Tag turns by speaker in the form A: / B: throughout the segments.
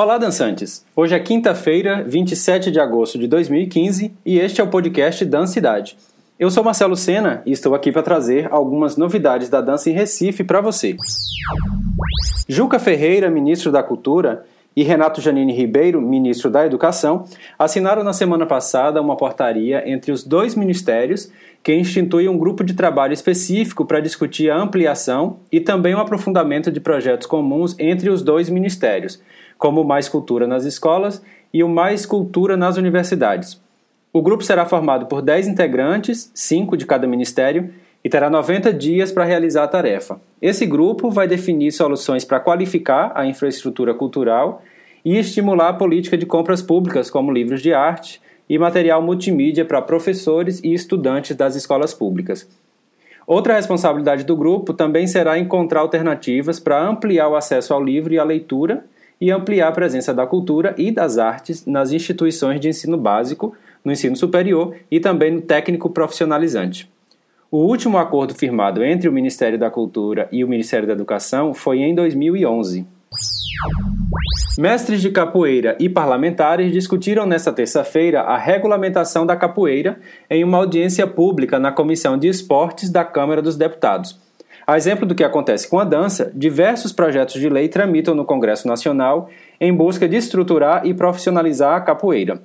A: Olá, dançantes! Hoje é quinta-feira, 27 de agosto de 2015 e este é o podcast Dancidade. Eu sou Marcelo Sena e estou aqui para trazer algumas novidades da dança em Recife para você. Juca Ferreira, ministro da Cultura, e Renato Janine Ribeiro, ministro da Educação, assinaram na semana passada uma portaria entre os dois ministérios que institui um grupo de trabalho específico para discutir a ampliação e também o aprofundamento de projetos comuns entre os dois ministérios, como Mais Cultura nas escolas e o Mais Cultura nas universidades. O grupo será formado por 10 integrantes, 5 de cada ministério, e terá 90 dias para realizar a tarefa. Esse grupo vai definir soluções para qualificar a infraestrutura cultural e estimular a política de compras públicas, como livros de arte e material multimídia para professores e estudantes das escolas públicas. Outra responsabilidade do grupo também será encontrar alternativas para ampliar o acesso ao livro e à leitura e ampliar a presença da cultura e das artes nas instituições de ensino básico, no ensino superior e também no técnico profissionalizante. O último acordo firmado entre o Ministério da Cultura e o Ministério da Educação foi em 2011. Mestres de capoeira e parlamentares discutiram nesta terça-feira a regulamentação da capoeira em uma audiência pública na Comissão de Esportes da Câmara dos Deputados. A exemplo do que acontece com a dança, diversos projetos de lei tramitam no Congresso Nacional em busca de estruturar e profissionalizar a capoeira.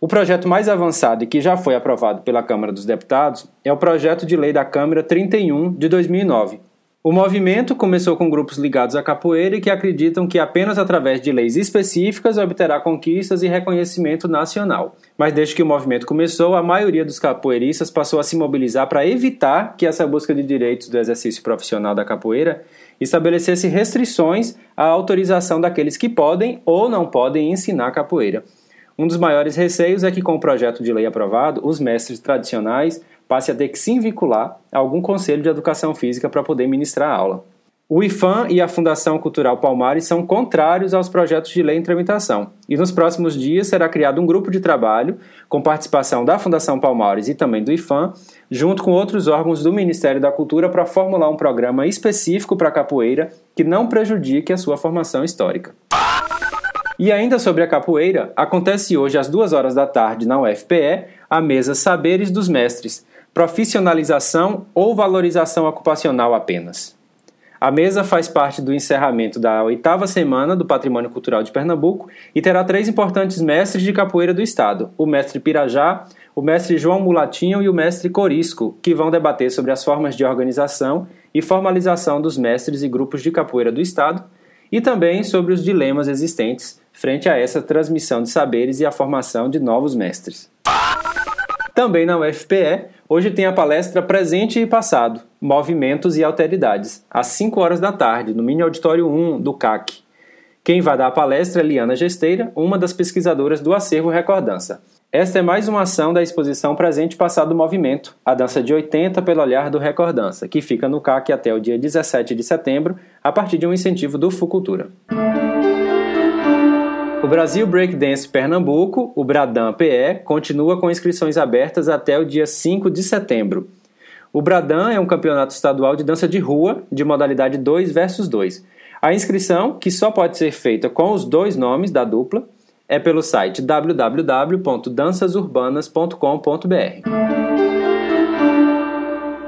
A: O projeto mais avançado e que já foi aprovado pela Câmara dos Deputados é o projeto de lei da Câmara 31 de 2009. O movimento começou com grupos ligados à capoeira e que acreditam que apenas através de leis específicas obterá conquistas e reconhecimento nacional. Mas desde que o movimento começou, a maioria dos capoeiristas passou a se mobilizar para evitar que essa busca de direitos do exercício profissional da capoeira estabelecesse restrições à autorização daqueles que podem ou não podem ensinar capoeira. Um dos maiores receios é que, com o projeto de lei aprovado, os mestres tradicionais passe a ter que se vincular a algum conselho de educação física para poder ministrar a aula. O IFAM e a Fundação Cultural Palmares são contrários aos projetos de lei em tramitação, e nos próximos dias será criado um grupo de trabalho com participação da Fundação Palmares e também do IFAM, junto com outros órgãos do Ministério da Cultura para formular um programa específico para a capoeira que não prejudique a sua formação histórica. E ainda sobre a capoeira, acontece hoje às duas horas da tarde na UFPE a mesa Saberes dos Mestres, profissionalização ou valorização ocupacional apenas. A mesa faz parte do encerramento da oitava semana do Patrimônio Cultural de Pernambuco e terá três importantes mestres de capoeira do Estado: o mestre Pirajá, o mestre João Mulatinho e o mestre Corisco, que vão debater sobre as formas de organização e formalização dos mestres e grupos de capoeira do Estado e também sobre os dilemas existentes frente a essa transmissão de saberes e a formação de novos mestres. Também na UFPE, hoje tem a palestra Presente e Passado, Movimentos e Alteridades, às 5 horas da tarde, no Mini Auditório 1 do CAC. Quem vai dar a palestra é Liana Gesteira, uma das pesquisadoras do Acervo Recordança. Esta é mais uma ação da exposição Presente e Passado Movimento, a dança de 80 pelo olhar do Recordança, que fica no CAC até o dia 17 de setembro, a partir de um incentivo do Fucultura. Brasil Breakdance Pernambuco, o Bradan PE, continua com inscrições abertas até o dia 5 de setembro. O Bradan é um campeonato estadual de dança de rua de modalidade 2 versus 2. A inscrição, que só pode ser feita com os dois nomes da dupla, é pelo site www.dançasurbanas.com.br.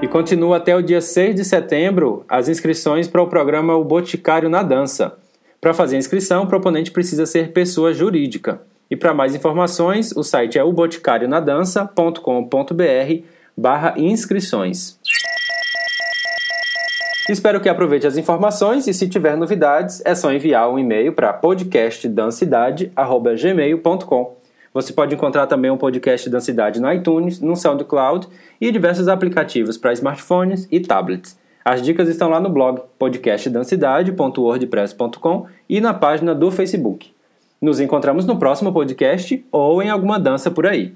A: E continua até o dia 6 de setembro as inscrições para o programa O Boticário na Dança. Para fazer a inscrição, o proponente precisa ser pessoa jurídica. E para mais informações, o site é uboticarionadança.com.br barra inscrições. Espero que aproveite as informações e se tiver novidades, é só enviar um e-mail para podcastdancidade.gmail.com. Você pode encontrar também o um podcast Dancidade no iTunes, no SoundCloud e diversos aplicativos para smartphones e tablets. As dicas estão lá no blog podcastdancidade.wordpress.com e na página do Facebook. Nos encontramos no próximo podcast ou em alguma dança por aí.